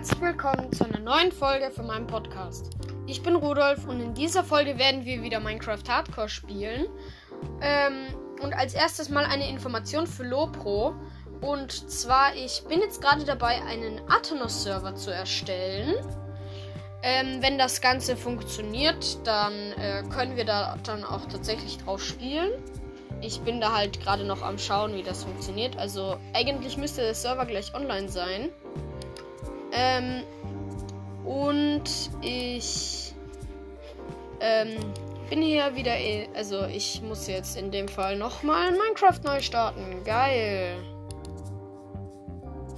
herzlich willkommen zu einer neuen Folge von meinem Podcast. Ich bin Rudolf und in dieser Folge werden wir wieder Minecraft Hardcore spielen. Ähm, und als erstes mal eine Information für Lopro. Und zwar, ich bin jetzt gerade dabei, einen Athenos-Server zu erstellen. Ähm, wenn das Ganze funktioniert, dann äh, können wir da dann auch tatsächlich drauf spielen. Ich bin da halt gerade noch am Schauen, wie das funktioniert. Also eigentlich müsste der Server gleich online sein. Ähm, und ich ähm, bin hier wieder. Eh, also ich muss jetzt in dem Fall nochmal Minecraft neu starten. Geil.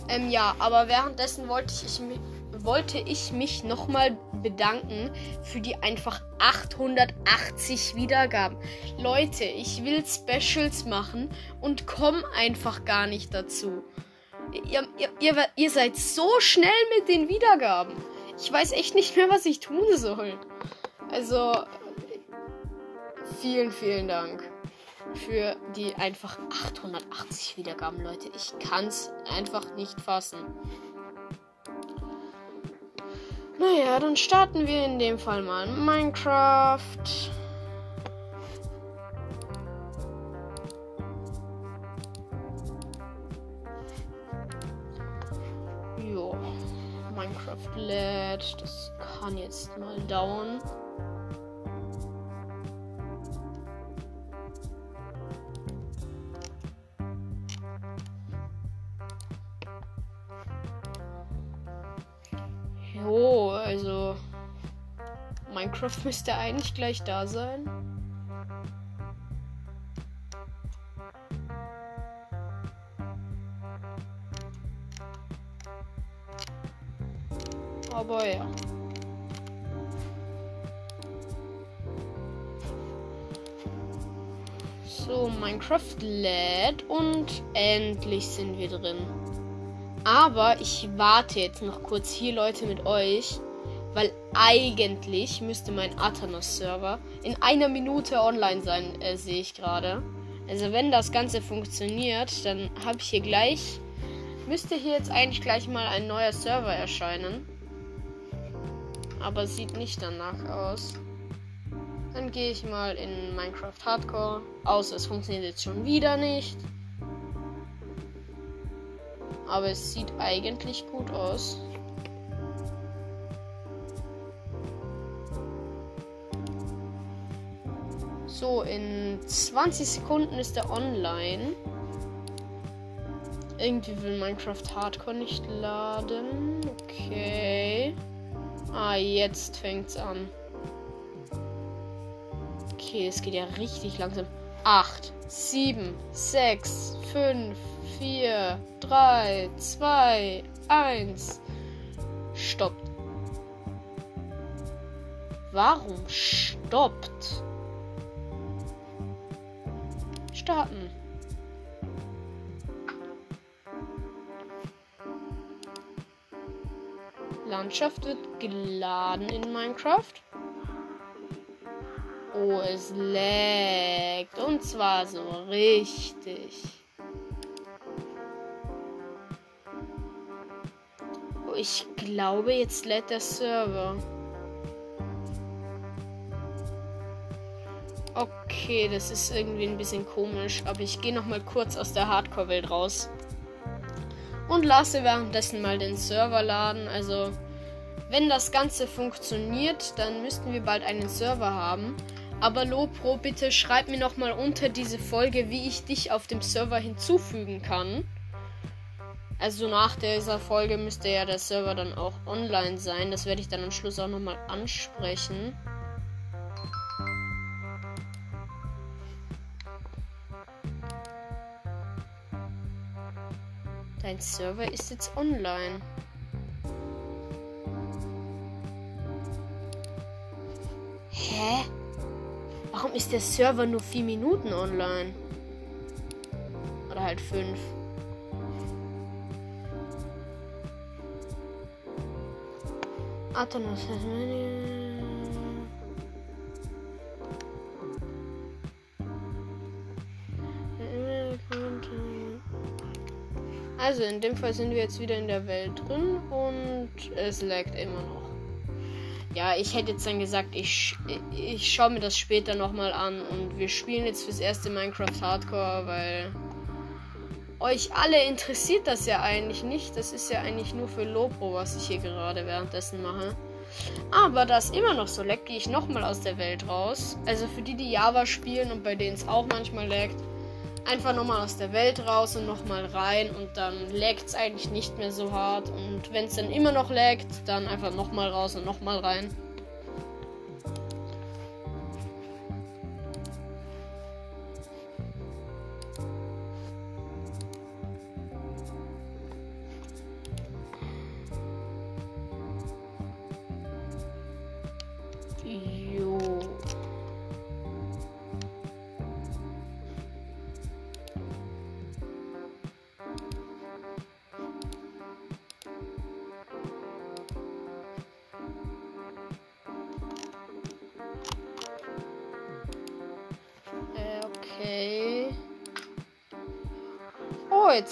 Ähm, ja, aber währenddessen wollte ich, ich wollte ich mich nochmal bedanken für die einfach 880 Wiedergaben. Leute, ich will Specials machen und komme einfach gar nicht dazu. Ihr, ihr, ihr, seid so schnell mit den Wiedergaben. Ich weiß echt nicht mehr, was ich tun soll. Also, vielen, vielen Dank für die einfach 880 Wiedergaben, Leute. Ich kann es einfach nicht fassen. Naja, dann starten wir in dem Fall mal Minecraft. Jo, Minecraft lädt. Das kann jetzt mal dauern. Jo, also Minecraft müsste eigentlich gleich da sein. Minecraft lädt und endlich sind wir drin. Aber ich warte jetzt noch kurz hier, Leute, mit euch. Weil eigentlich müsste mein Athanos-Server in einer Minute online sein, äh, sehe ich gerade. Also wenn das Ganze funktioniert, dann habe ich hier gleich... Müsste hier jetzt eigentlich gleich mal ein neuer Server erscheinen. Aber sieht nicht danach aus. Gehe ich mal in Minecraft Hardcore. Außer es funktioniert jetzt schon wieder nicht. Aber es sieht eigentlich gut aus. So, in 20 Sekunden ist er online. Irgendwie will Minecraft Hardcore nicht laden. Okay. Ah, jetzt fängt's an. Okay, es geht ja richtig langsam. 8, 7, 6, 5, 4, 3, 2, 1. Stoppt. Warum stoppt? Starten. Landschaft wird geladen in Minecraft. Oh, es laggt. Und zwar so richtig. Oh, ich glaube, jetzt lädt der Server. Okay, das ist irgendwie ein bisschen komisch, aber ich gehe noch mal kurz aus der Hardcore-Welt raus. Und lasse währenddessen mal den Server laden. Also, wenn das Ganze funktioniert, dann müssten wir bald einen Server haben. Aber Lopro, bitte schreib mir noch mal unter diese Folge, wie ich dich auf dem Server hinzufügen kann. Also nach dieser Folge müsste ja der Server dann auch online sein. Das werde ich dann am Schluss auch noch mal ansprechen. Dein Server ist jetzt online. Hä? Warum ist der Server nur 4 Minuten online? Oder halt 5. Atomos. Also in dem Fall sind wir jetzt wieder in der Welt drin und es laggt immer noch. Ja, ich hätte jetzt dann gesagt, ich, ich schaue mir das später nochmal an und wir spielen jetzt fürs erste Minecraft Hardcore, weil euch alle interessiert das ja eigentlich nicht. Das ist ja eigentlich nur für Lopro, was ich hier gerade währenddessen mache. Aber da es immer noch so leckt, gehe ich nochmal aus der Welt raus. Also für die, die Java spielen und bei denen es auch manchmal leckt, einfach nochmal aus der Welt raus und nochmal rein und dann laggt es eigentlich nicht mehr so hart. Und wenn es dann immer noch laggt, dann einfach nochmal raus und nochmal rein.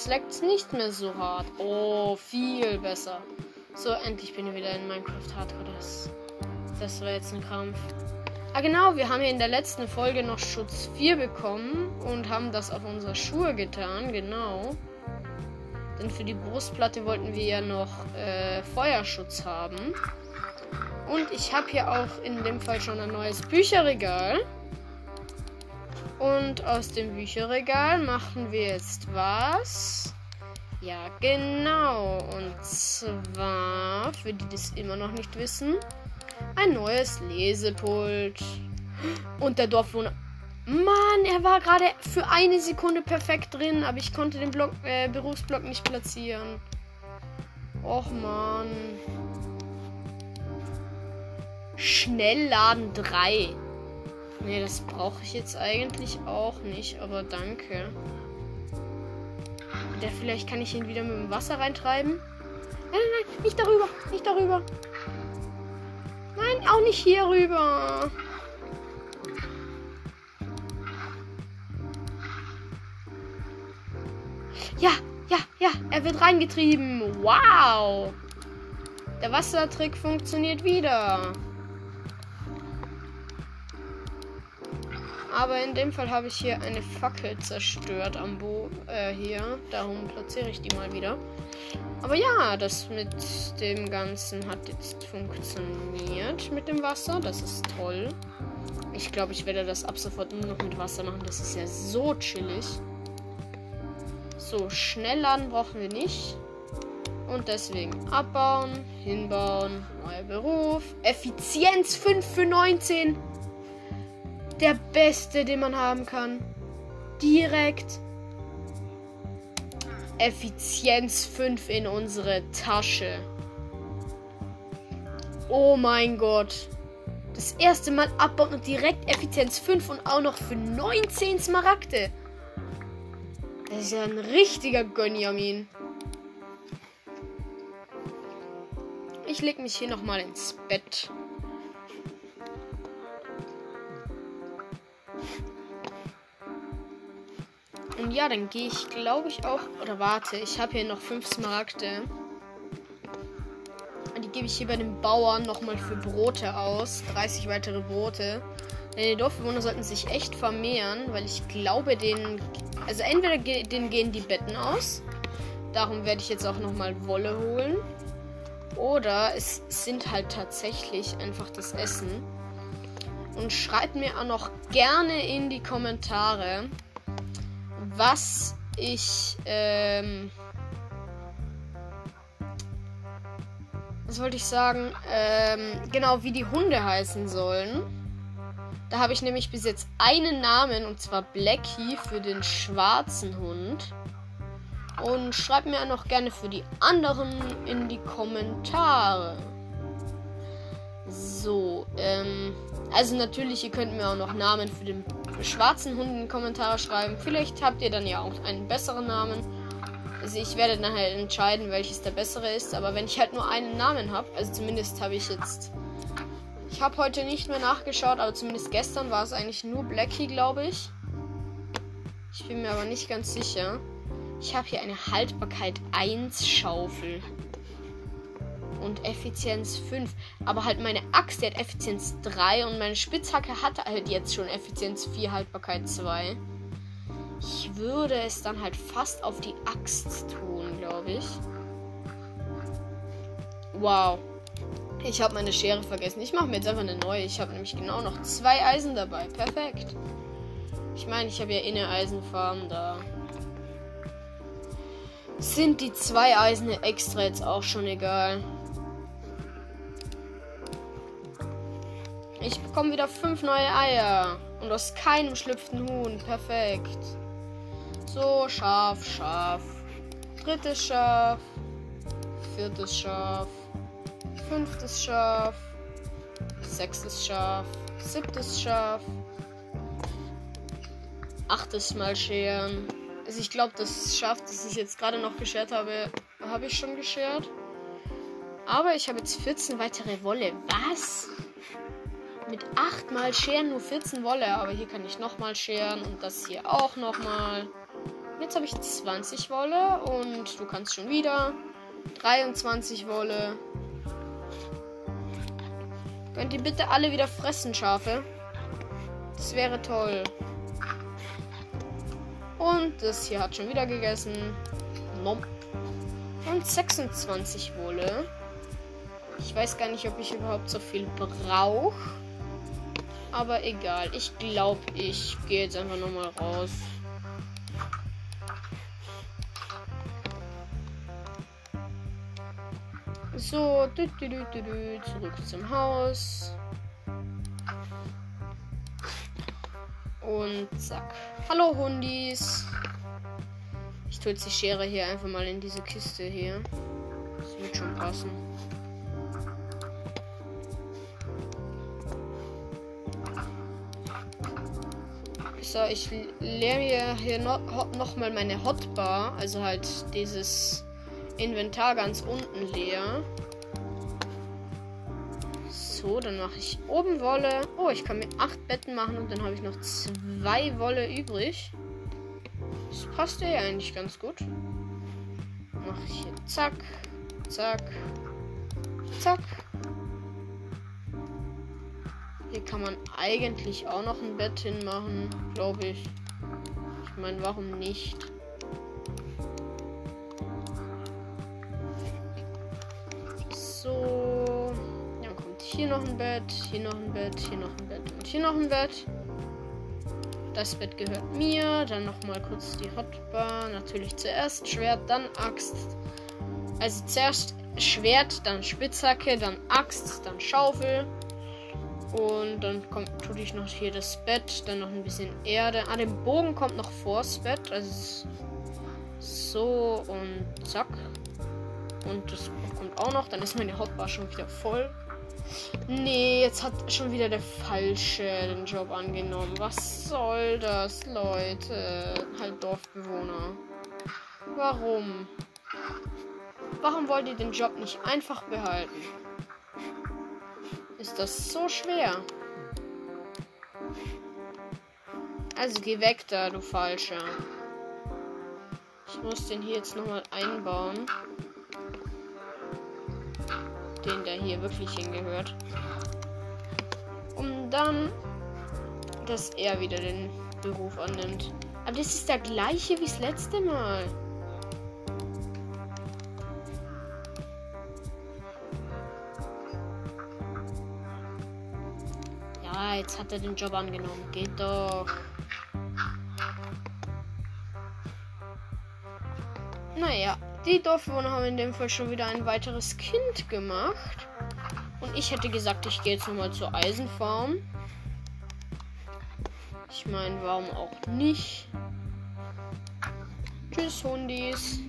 Jetzt leckt es nicht mehr so hart. Oh, viel besser. So, endlich bin ich wieder in Minecraft Hardcore. Das, das war jetzt ein Kampf. Ah, genau, wir haben ja in der letzten Folge noch Schutz 4 bekommen und haben das auf unsere Schuhe getan, genau. Denn für die Brustplatte wollten wir ja noch äh, Feuerschutz haben. Und ich habe hier auch in dem Fall schon ein neues Bücherregal. Und aus dem Bücherregal machen wir jetzt was? Ja, genau. Und zwar, für die das immer noch nicht wissen, ein neues Lesepult. Und der Dorfwohner. Mann, er war gerade für eine Sekunde perfekt drin, aber ich konnte den Block, äh, Berufsblock nicht platzieren. Och man. Schnellladen 3. Nee, das brauche ich jetzt eigentlich auch nicht, aber danke. Der vielleicht kann ich ihn wieder mit dem Wasser reintreiben. Nein, nein, nein, nicht darüber, nicht darüber. Nein, auch nicht hier rüber. Ja, ja, ja, er wird reingetrieben. Wow. Der Wassertrick funktioniert wieder. Aber in dem Fall habe ich hier eine Fackel zerstört am Bo äh, hier. Darum platziere ich die mal wieder. Aber ja, das mit dem Ganzen hat jetzt funktioniert mit dem Wasser. Das ist toll. Ich glaube, ich werde das ab sofort nur noch mit Wasser machen. Das ist ja so chillig. So, schnell laden brauchen wir nicht. Und deswegen abbauen, hinbauen, neuer Beruf. Effizienz 5 für 19 der beste, den man haben kann. Direkt Effizienz 5 in unsere Tasche. Oh mein Gott. Das erste Mal abbauen und direkt Effizienz 5 und auch noch für 19 Smaragde. Das ist ja ein richtiger Gönjamin. Ich leg mich hier nochmal ins Bett. Ja, dann gehe ich, glaube ich, auch. Oder warte, ich habe hier noch fünf Smaragde. Und die gebe ich hier bei den Bauern nochmal für Brote aus. 30 weitere Brote. Denn die Dorfbewohner sollten sich echt vermehren, weil ich glaube, denen. Also entweder denen gehen die Betten aus. Darum werde ich jetzt auch nochmal Wolle holen. Oder es sind halt tatsächlich einfach das Essen. Und schreibt mir auch noch gerne in die Kommentare, was ich, ähm, was wollte ich sagen? Ähm, genau, wie die Hunde heißen sollen. Da habe ich nämlich bis jetzt einen Namen und zwar Blackie für den schwarzen Hund. Und schreibt mir auch noch gerne für die anderen in die Kommentare. So, ähm, also natürlich, ihr könnt mir auch noch Namen für den schwarzen Hund in die Kommentare schreiben. Vielleicht habt ihr dann ja auch einen besseren Namen. Also ich werde dann halt entscheiden, welches der bessere ist. Aber wenn ich halt nur einen Namen habe, also zumindest habe ich jetzt. Ich habe heute nicht mehr nachgeschaut, aber zumindest gestern war es eigentlich nur Blackie, glaube ich. Ich bin mir aber nicht ganz sicher. Ich habe hier eine Haltbarkeit 1 Schaufel. Und Effizienz 5. Aber halt meine Axt, die hat Effizienz 3 und meine Spitzhacke hat halt jetzt schon Effizienz 4, Haltbarkeit 2. Ich würde es dann halt fast auf die Axt tun, glaube ich. Wow. Ich habe meine Schere vergessen. Ich mache mir jetzt einfach eine neue. Ich habe nämlich genau noch zwei Eisen dabei. Perfekt. Ich meine, ich habe ja eh eine Eisenfarm da. Sind die zwei Eisen extra jetzt auch schon egal? Ich bekomme wieder fünf neue Eier. Und aus keinem schlüpft ein Huhn. Perfekt. So, Schaf, Schaf. Drittes Schaf. Viertes Schaf. Fünftes Schaf. Sechstes Schaf. Siebtes Schaf. Achtes Mal scheren. Also ich glaube, das Schaf, das ich jetzt gerade noch geschert habe, habe ich schon geschert. Aber ich habe jetzt 14 weitere Wolle. Was? Mit 8 mal scheren nur 14 Wolle. Aber hier kann ich nochmal scheren und das hier auch nochmal. Jetzt habe ich 20 Wolle und du kannst schon wieder. 23 Wolle. Könnt ihr bitte alle wieder fressen, Schafe? Das wäre toll. Und das hier hat schon wieder gegessen. Nom. Und 26 Wolle. Ich weiß gar nicht, ob ich überhaupt so viel brauche. Aber egal. Ich glaube, ich gehe jetzt einfach nochmal raus. So, dü, dü, dü, zurück zum Haus. Und zack. Hallo Hundis. Ich tue jetzt die Schere hier einfach mal in diese Kiste hier. Das wird schon passen. So, ich leere hier noch, noch mal meine Hotbar, also halt dieses Inventar ganz unten leer. So, dann mache ich oben Wolle. Oh, ich kann mir acht Betten machen und dann habe ich noch zwei Wolle übrig. Das passt ja eigentlich ganz gut. Mache ich hier zack, zack, zack. Hier kann man eigentlich auch noch ein Bett hinmachen, glaube ich. Ich meine, warum nicht? So. Dann kommt hier noch ein Bett, hier noch ein Bett, hier noch ein Bett und hier noch ein Bett. Das Bett gehört mir. Dann noch mal kurz die Hotbar. Natürlich zuerst Schwert, dann Axt. Also zuerst Schwert, dann Spitzhacke, dann Axt, dann Schaufel. Und dann kommt, tue ich noch hier das Bett, dann noch ein bisschen Erde. Ah, der Bogen kommt noch vors Bett. Also so und zack. Und das kommt auch noch. Dann ist meine Hotbar schon wieder voll. Nee, jetzt hat schon wieder der Falsche den Job angenommen. Was soll das, Leute? Halt Dorfbewohner. Warum? Warum wollt ihr den Job nicht einfach behalten? Ist das so schwer? Also geh weg da, du Falscher. Ich muss den hier jetzt nochmal einbauen den der hier wirklich hingehört. Um dann, dass er wieder den Beruf annimmt. Aber das ist der gleiche wie das letzte Mal. Jetzt hat er den Job angenommen. Geht doch. Naja, die Dorfbewohner haben in dem Fall schon wieder ein weiteres Kind gemacht. Und ich hätte gesagt, ich gehe jetzt nochmal zur Eisenfarm. Ich meine, warum auch nicht? Tschüss, Hundis.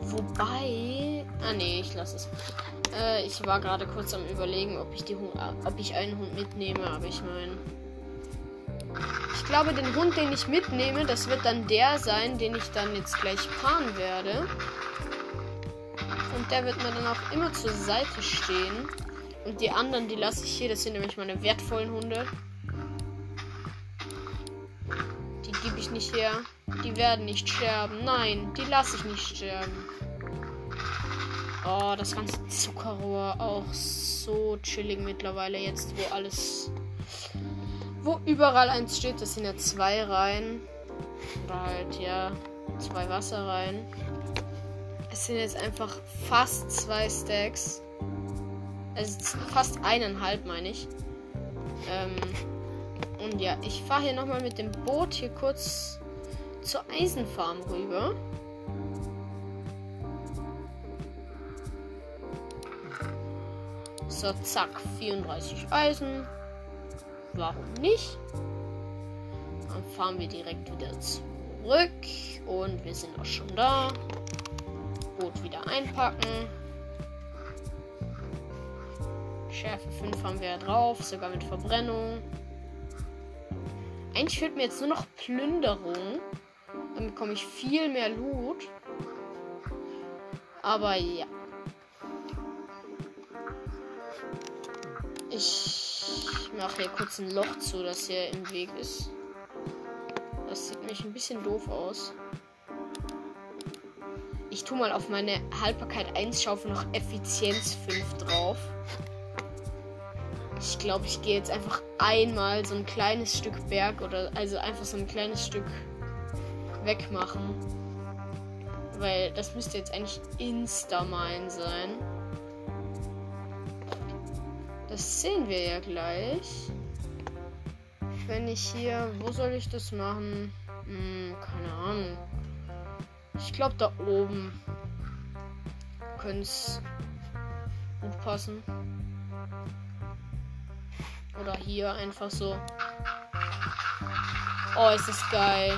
Wobei. Ah, nee, ich lasse es. Äh, ich war gerade kurz am Überlegen, ob ich, die, ob ich einen Hund mitnehme, aber ich meine. Ich glaube, den Hund, den ich mitnehme, das wird dann der sein, den ich dann jetzt gleich fahren werde. Und der wird mir dann auch immer zur Seite stehen. Und die anderen, die lasse ich hier. Das sind nämlich meine wertvollen Hunde. Die gebe ich nicht her. Die werden nicht sterben. Nein, die lasse ich nicht sterben. Oh, das ganze Zuckerrohr auch so chillig mittlerweile jetzt, wo alles. Wo überall eins steht, das sind ja zwei Reihen. Oder halt, ja, zwei Wasserreihen. Es sind jetzt einfach fast zwei Stacks. Also fast eineinhalb, meine ich. Ähm, und ja, ich fahre hier nochmal mit dem Boot hier kurz zur Eisenfarm rüber. So, zack, 34 Eisen. Warum nicht? Dann fahren wir direkt wieder zurück. Und wir sind auch schon da. Boot wieder einpacken. Schärfe 5 haben wir ja drauf, sogar mit Verbrennung. Eigentlich fehlt mir jetzt nur noch Plünderung. Dann bekomme ich viel mehr Loot. Aber ja. Ich mache hier kurz ein Loch zu, das hier im Weg ist. Das sieht nämlich ein bisschen doof aus. Ich tue mal auf meine Haltbarkeit 1 Schaufel noch Effizienz 5 drauf. Ich glaube, ich gehe jetzt einfach einmal so ein kleines Stück Berg oder also einfach so ein kleines Stück wegmachen. Weil das müsste jetzt eigentlich Insta-Mine sein. Das sehen wir ja gleich. Wenn ich hier. Wo soll ich das machen? Hm, keine Ahnung. Ich glaube, da oben könnte es gut passen. Oder hier einfach so. Oh, ist das geil.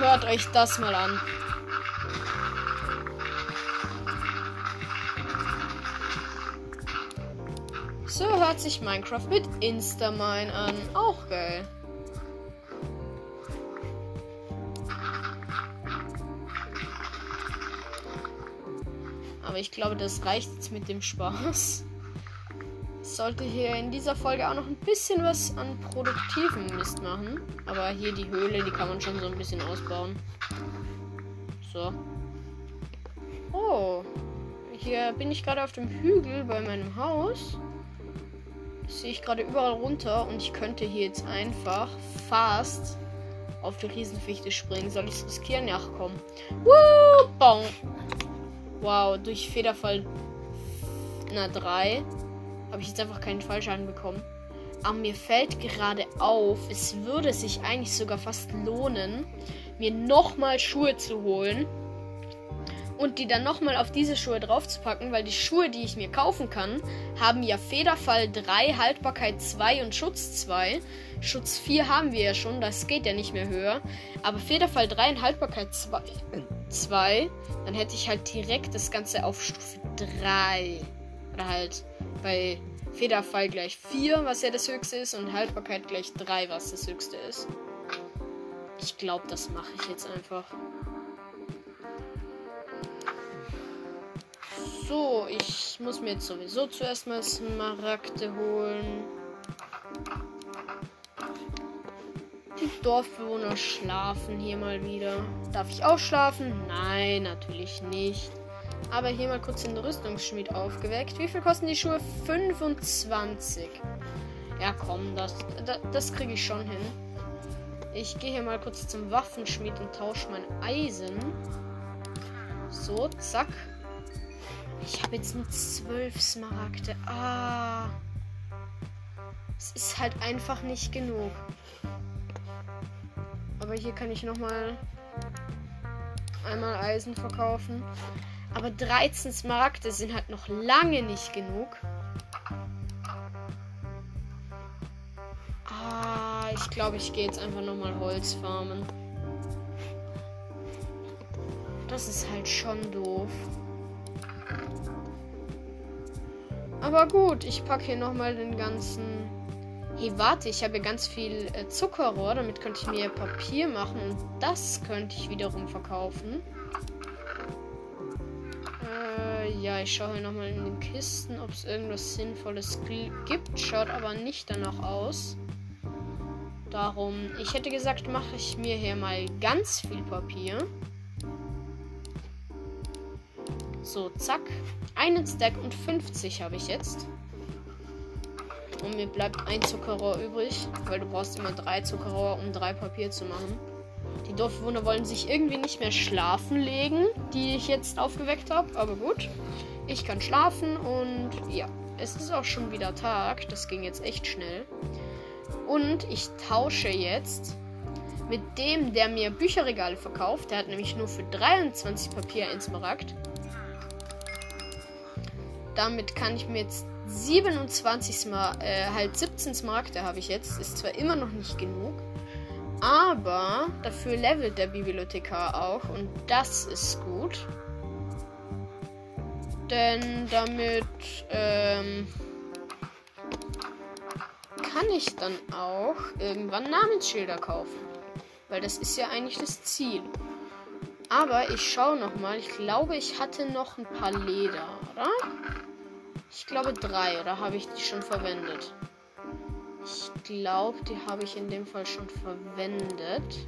Hört euch das mal an. So hört sich Minecraft mit Instamine an. Auch geil. Aber ich glaube, das reicht jetzt mit dem Spaß. Sollte hier in dieser Folge auch noch ein bisschen was an produktivem Mist machen. Aber hier die Höhle, die kann man schon so ein bisschen ausbauen. So. Oh. Hier bin ich gerade auf dem Hügel bei meinem Haus. Sehe ich gerade überall runter und ich könnte hier jetzt einfach fast auf die Riesenfichte springen. Soll ich es riskieren? Ja, komm. Woo! Wow, durch Federfall na 3 habe ich jetzt einfach keinen Fallschaden bekommen. Aber mir fällt gerade auf, es würde sich eigentlich sogar fast lohnen, mir nochmal Schuhe zu holen und die dann nochmal auf diese Schuhe draufzupacken, weil die Schuhe, die ich mir kaufen kann, haben ja Federfall 3, Haltbarkeit 2 und Schutz 2. Schutz 4 haben wir ja schon, das geht ja nicht mehr höher. Aber Federfall 3 und Haltbarkeit 2 2, dann hätte ich halt direkt das Ganze auf Stufe 3. Oder halt bei Federfall gleich 4, was ja das höchste ist, und Haltbarkeit gleich 3, was das höchste ist. Ich glaube, das mache ich jetzt einfach. So, ich muss mir jetzt sowieso zuerst mal Smaragde holen. Die Dorfbewohner schlafen hier mal wieder. Darf ich auch schlafen? Nein, natürlich nicht. Aber hier mal kurz den Rüstungsschmied aufgeweckt. Wie viel kosten die Schuhe? 25. Ja, komm, das, das, das kriege ich schon hin. Ich gehe hier mal kurz zum Waffenschmied und tausche mein Eisen. So, zack. Ich habe jetzt nur 12 Smaragde. Ah. Es ist halt einfach nicht genug. Aber hier kann ich nochmal einmal Eisen verkaufen. Aber 13 Smaragde sind halt noch lange nicht genug. Ah, ich glaube, ich gehe jetzt einfach nochmal Holz farmen. Das ist halt schon doof. Aber gut, ich packe hier nochmal den ganzen Hey, warte, ich habe ganz viel äh, Zuckerrohr. Damit könnte ich mir Papier machen. Und das könnte ich wiederum verkaufen. Äh, ja, ich schaue hier nochmal in den Kisten, ob es irgendwas Sinnvolles gibt. Schaut aber nicht danach aus. Darum, ich hätte gesagt, mache ich mir hier mal ganz viel Papier. So, zack. Einen Stack und 50 habe ich jetzt. Und mir bleibt ein Zuckerrohr übrig, weil du brauchst immer drei Zuckerrohr, um drei Papier zu machen. Die Dorfbewohner wollen sich irgendwie nicht mehr schlafen legen, die ich jetzt aufgeweckt habe. Aber gut, ich kann schlafen und ja, es ist auch schon wieder Tag. Das ging jetzt echt schnell. Und ich tausche jetzt mit dem, der mir Bücherregale verkauft. Der hat nämlich nur für 23 Papier ein Smaragd. Damit kann ich mir jetzt 27 Smar äh, halt 17 Smaragde habe ich jetzt. Ist zwar immer noch nicht genug. Aber dafür levelt der Bibliothekar auch und das ist gut. Denn damit ähm, kann ich dann auch irgendwann Namensschilder kaufen. Weil das ist ja eigentlich das Ziel. Aber ich schaue nochmal. Ich glaube, ich hatte noch ein paar Leder, oder? Ich glaube drei, oder habe ich die schon verwendet? Ich glaube, die habe ich in dem Fall schon verwendet.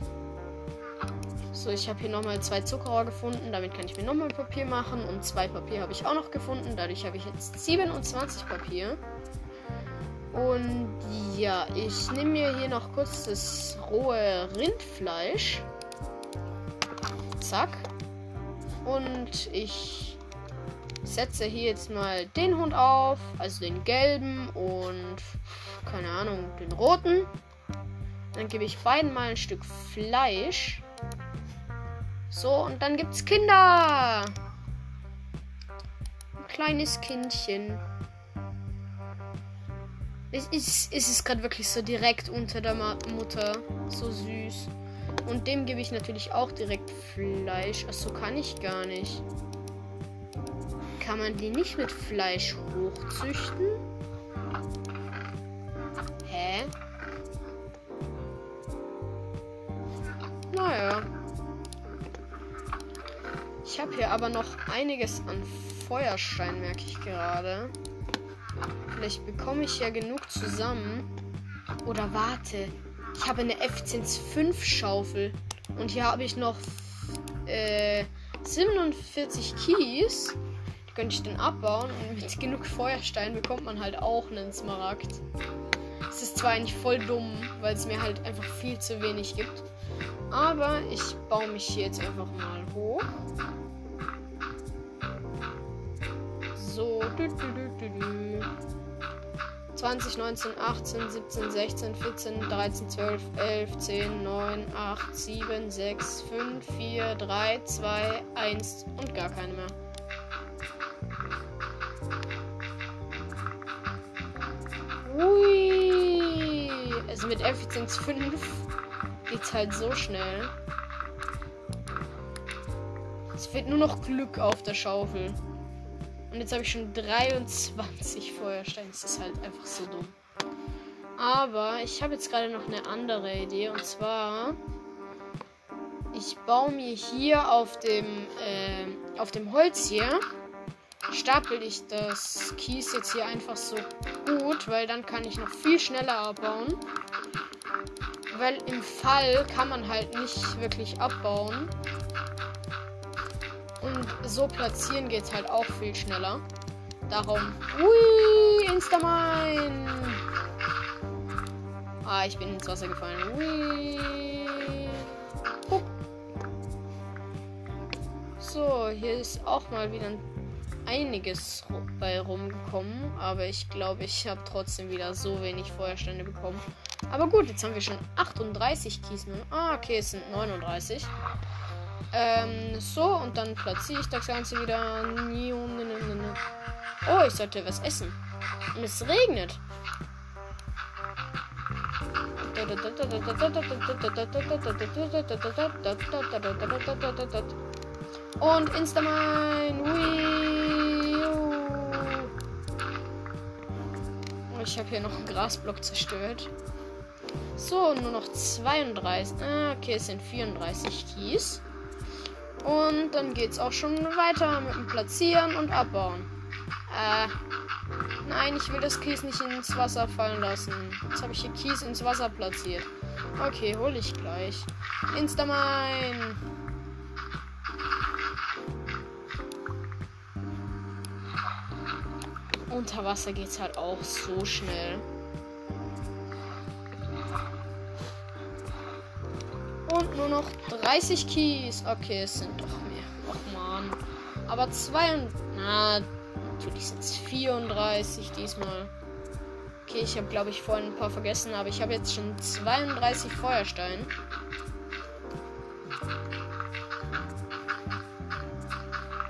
So, ich habe hier nochmal zwei Zuckerrohr gefunden. Damit kann ich mir nochmal Papier machen. Und zwei Papier habe ich auch noch gefunden. Dadurch habe ich jetzt 27 Papier. Und ja, ich nehme mir hier noch kurz das rohe Rindfleisch. Zack. Und ich setze hier jetzt mal den Hund auf. Also den gelben und keine Ahnung, den roten. Dann gebe ich beiden mal ein Stück Fleisch. So, und dann gibt's Kinder. Ein kleines Kindchen. Es ist, es ist gerade wirklich so direkt unter der Mutter. So süß. Und dem gebe ich natürlich auch direkt Fleisch. Achso, kann ich gar nicht. Kann man die nicht mit Fleisch hochzüchten? Hä? Naja. Ich habe hier aber noch einiges an Feuerstein, merke ich gerade. Vielleicht bekomme ich ja genug zusammen. Oder warte. Ich habe eine F105 Schaufel. Und hier habe ich noch äh, 47 Kies. Könnte ich dann abbauen. Und mit genug Feuerstein bekommt man halt auch einen Smaragd. Es ist zwar eigentlich voll dumm, weil es mir halt einfach viel zu wenig gibt. Aber ich baue mich hier jetzt einfach mal hoch. So. 20, 19, 18, 17, 16, 14, 13, 12, 11, 10, 9, 8, 7, 6, 5, 4, 3, 2, 1 und gar keine mehr. Also mit Effizienz 5 geht's halt so schnell. Es fehlt nur noch Glück auf der Schaufel. Und jetzt habe ich schon 23 Feuersteine. Das ist halt einfach so dumm. Aber ich habe jetzt gerade noch eine andere Idee. Und zwar, ich baue mir hier auf dem, äh, auf dem Holz hier, stapel ich das Kies jetzt hier einfach so gut, weil dann kann ich noch viel schneller abbauen. Weil im Fall kann man halt nicht wirklich abbauen. Und so platzieren geht es halt auch viel schneller. Darum. Ui, Instamine. Ah, ich bin ins Wasser gefallen. Ui. Hup. So, hier ist auch mal wieder einiges bei rumgekommen. Aber ich glaube, ich habe trotzdem wieder so wenig Feuerstände bekommen. Aber gut, jetzt haben wir schon 38 Kiesen. Ah, okay, es sind 39. Ähm, so, und dann platziere ich das Ganze wieder. Oh, ich sollte was essen. Und es regnet. Und Instamine. Ich habe hier noch einen Grasblock zerstört. So, nur noch 32. Ah, okay, es sind 34 Kies. Und dann geht's auch schon weiter mit dem Platzieren und Abbauen. Äh, Nein, ich will das Kies nicht ins Wasser fallen lassen. Jetzt habe ich hier Kies ins Wasser platziert. Okay, hole ich gleich. Instamine. Unter Wasser geht's halt auch so schnell. Und nur noch 30 Keys. Okay, es sind doch mehr. Och man. Aber zwei und. Na, natürlich sind es 34 diesmal. Okay, ich habe glaube ich vorhin ein paar vergessen, aber ich habe jetzt schon 32 Feuersteine.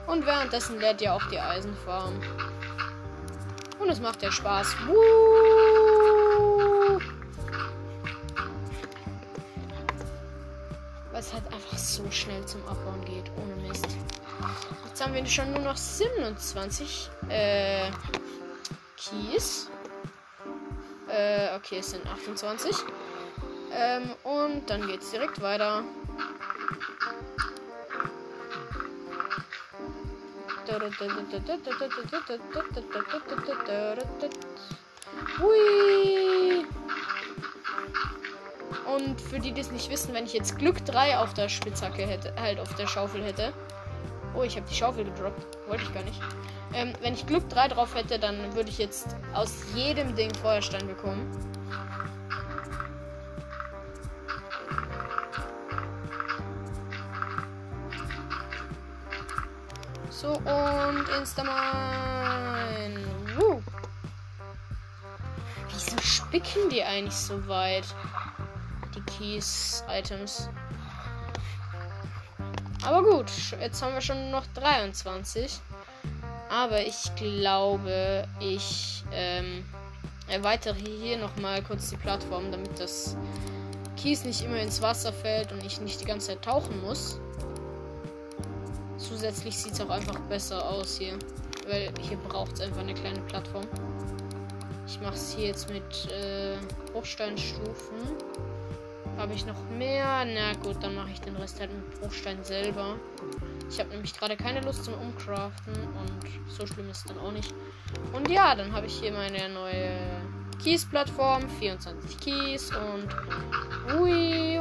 Und währenddessen lädt ja auch die Eisenfarm. Und es macht ja Spaß. Woo! Weil es halt einfach so schnell zum Abbauen geht. Ohne Mist. Jetzt haben wir schon nur noch 27 äh, Keys. Äh, okay, es sind 28. Ähm, und dann geht's direkt weiter. Hui. Und für die, die es nicht wissen, wenn ich jetzt Glück 3 auf der Spitzhacke hätte, halt auf der Schaufel hätte. Oh, ich habe die Schaufel gedroppt. Wollte ich gar nicht. Ähm, wenn ich Glück 3 drauf hätte, dann würde ich jetzt aus jedem Ding Feuerstein bekommen. So, und Instamine. Woo. Wieso spicken die eigentlich so weit? Die Keys-Items. Aber gut, jetzt haben wir schon noch 23. Aber ich glaube, ich ähm, erweitere hier nochmal kurz die Plattform, damit das Kies nicht immer ins Wasser fällt und ich nicht die ganze Zeit tauchen muss. Zusätzlich sieht es auch einfach besser aus hier. Weil hier braucht es einfach eine kleine Plattform. Ich mache es hier jetzt mit äh, Bruchsteinstufen. Habe ich noch mehr? Na gut, dann mache ich den Rest halt mit Bruchstein selber. Ich habe nämlich gerade keine Lust zum Umcraften und so schlimm ist es dann auch nicht. Und ja, dann habe ich hier meine neue Keys-Plattform, 24 Keys und ui,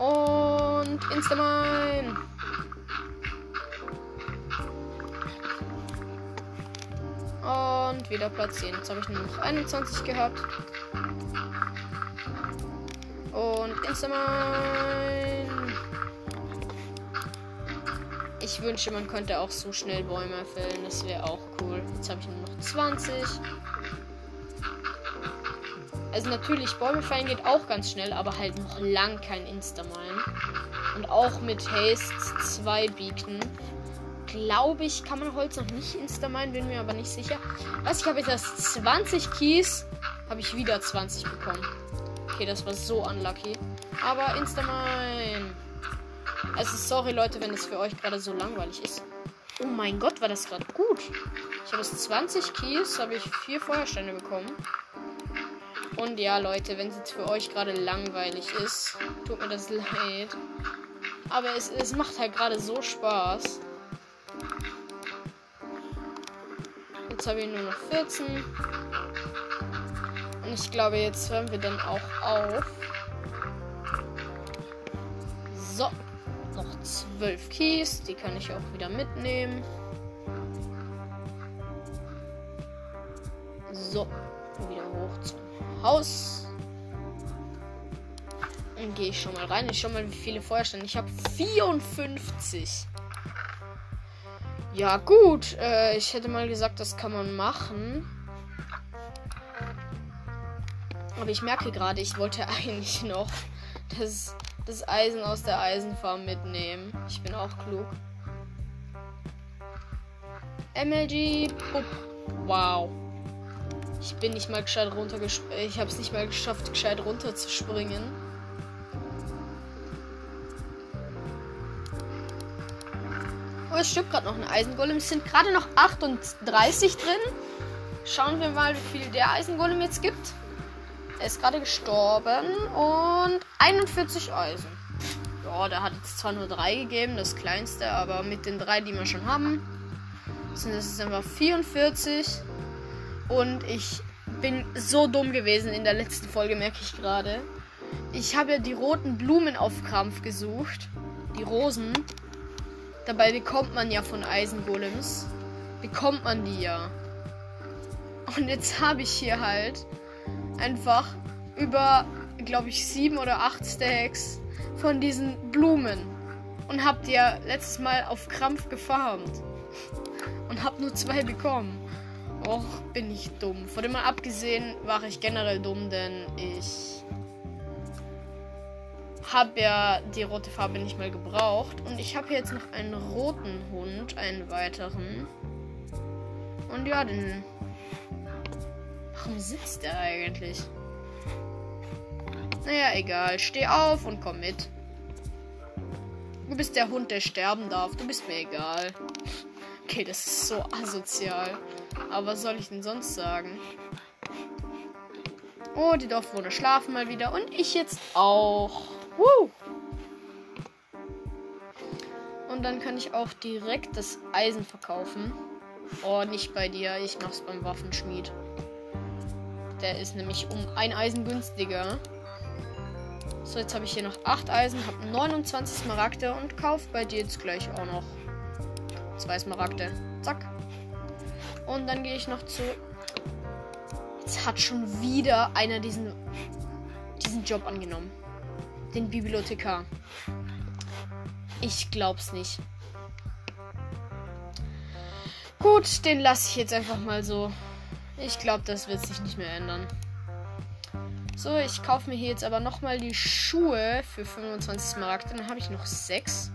und Instamine. Und wieder platzieren. Jetzt habe ich nur noch 21 gehabt. Und Instamine. Ich wünsche, man könnte auch so schnell Bäume fällen. Das wäre auch cool. Jetzt habe ich nur noch 20. Also natürlich, Bäume geht auch ganz schnell, aber halt noch lang kein Instamine. Und auch mit Haste 2 bieten. Glaube ich, kann man Holz noch nicht Instamine, bin mir aber nicht sicher. Was ich habe jetzt erst 20 Keys, habe ich wieder 20 bekommen. Okay, das war so unlucky. Aber Instamine. Also sorry Leute, wenn es für euch gerade so langweilig ist. Oh mein Gott, war das gerade gut. Ich habe jetzt 20 Keys, habe ich vier Feuersteine bekommen. Und ja, Leute, wenn es jetzt für euch gerade langweilig ist, tut mir das leid. Aber es, es macht halt gerade so Spaß. Jetzt habe ich nur noch 14. Und ich glaube, jetzt hören wir dann auch auf. So, noch 12 Keys. Die kann ich auch wieder mitnehmen. So, wieder hoch zum Haus. Und gehe ich schon mal rein. Ich schau mal, wie viele Feuerstände. Ich habe 54. Ja, gut. Äh, ich hätte mal gesagt, das kann man machen. Aber ich merke gerade, ich wollte eigentlich noch das, das Eisen aus der Eisenfarm mitnehmen. Ich bin auch klug. MLG. Wow. Ich bin nicht mal gescheit runtergesprungen. Ich habe es nicht mal geschafft, gescheit runterzuspringen. Oh, es stirbt gerade noch ein Eisengolem. Es sind gerade noch 38 drin. Schauen wir mal, wie viel der Eisengolem jetzt gibt. Er ist gerade gestorben und 41 Eisen. Oh, der hat jetzt zwar nur drei gegeben, das kleinste, aber mit den drei, die wir schon haben, sind das jetzt einfach 44. Und ich bin so dumm gewesen in der letzten Folge, merke ich gerade. Ich habe ja die roten Blumen auf Krampf gesucht. Die Rosen. Dabei bekommt man ja von Eisengolems. Bekommt man die ja. Und jetzt habe ich hier halt einfach über, glaube ich, sieben oder acht Stacks von diesen Blumen. Und habt ihr letztes Mal auf Krampf gefarmt. Und hab nur zwei bekommen. Och, bin ich dumm. Von dem mal abgesehen war ich generell dumm, denn ich habe ja die rote Farbe nicht mehr gebraucht. Und ich habe jetzt noch einen roten Hund, einen weiteren. Und ja, den. Warum sitzt der eigentlich? Naja, egal. Steh auf und komm mit. Du bist der Hund, der sterben darf. Du bist mir egal. Okay, das ist so asozial. Aber was soll ich denn sonst sagen? Oh, die Dorfbewohner schlafen mal wieder. Und ich jetzt auch. Woo! Und dann kann ich auch direkt das Eisen verkaufen. Oh, nicht bei dir. Ich mach's beim Waffenschmied. Der ist nämlich um ein Eisen günstiger. So, jetzt habe ich hier noch 8 Eisen, habe 29 Smaragde und kaufe bei dir jetzt gleich auch noch zwei Smaragde. Zack. Und dann gehe ich noch zu. Jetzt hat schon wieder einer diesen, diesen Job angenommen. Den Bibliothekar. Ich glaub's nicht. Gut, den lasse ich jetzt einfach mal so. Ich glaube, das wird sich nicht mehr ändern. So, ich kaufe mir hier jetzt aber nochmal die Schuhe für 25 Smaragd. Dann habe ich noch 6.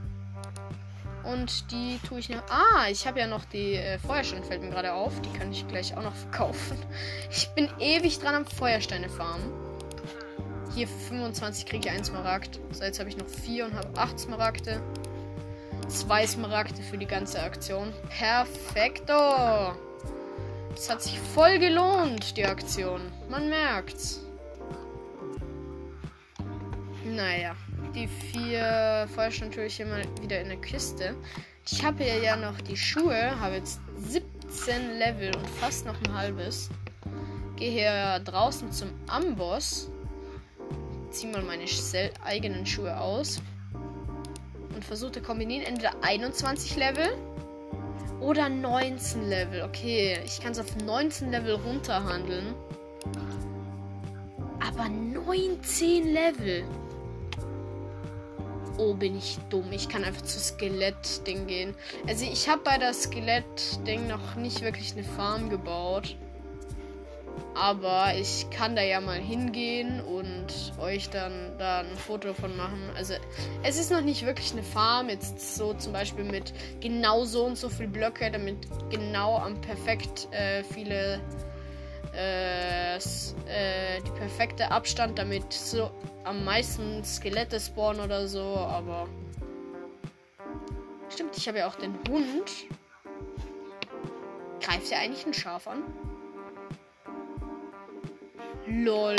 Und die tue ich noch. Ah, ich habe ja noch die äh, Feuersteine, fällt mir gerade auf. Die kann ich gleich auch noch verkaufen. Ich bin ewig dran am Feuersteine farmen. Hier für 25 kriege ich 1 Smaragd. So, jetzt habe ich noch 4 und habe 8 Smaragde. 2 Smaragde für die ganze Aktion. Perfekto! Es hat sich voll gelohnt, die Aktion. Man merkt's. Naja, die vier Feuersteine natürlich immer wieder in der Kiste. Ich habe hier ja noch die Schuhe, habe jetzt 17 Level und fast noch ein halbes. Gehe hier draußen zum Amboss. Ziehe mal meine eigenen Schuhe aus. Und versuche kombinieren entweder 21 Level oder 19 Level. Okay, ich kann es auf 19 Level runterhandeln. Aber 19 Level. Oh, bin ich dumm. Ich kann einfach zu Skelett-Ding gehen. Also ich habe bei das Skelett-Ding noch nicht wirklich eine Farm gebaut. Aber ich kann da ja mal hingehen und euch dann da ein Foto von machen. Also es ist noch nicht wirklich eine Farm. Jetzt so zum Beispiel mit genau so und so viel Blöcke, damit genau am perfekt äh, viele äh, äh, die perfekte Abstand, damit so am meisten Skelette spawnen oder so, aber. Stimmt, ich habe ja auch den Hund. Greift er eigentlich ein Schaf an? Lol.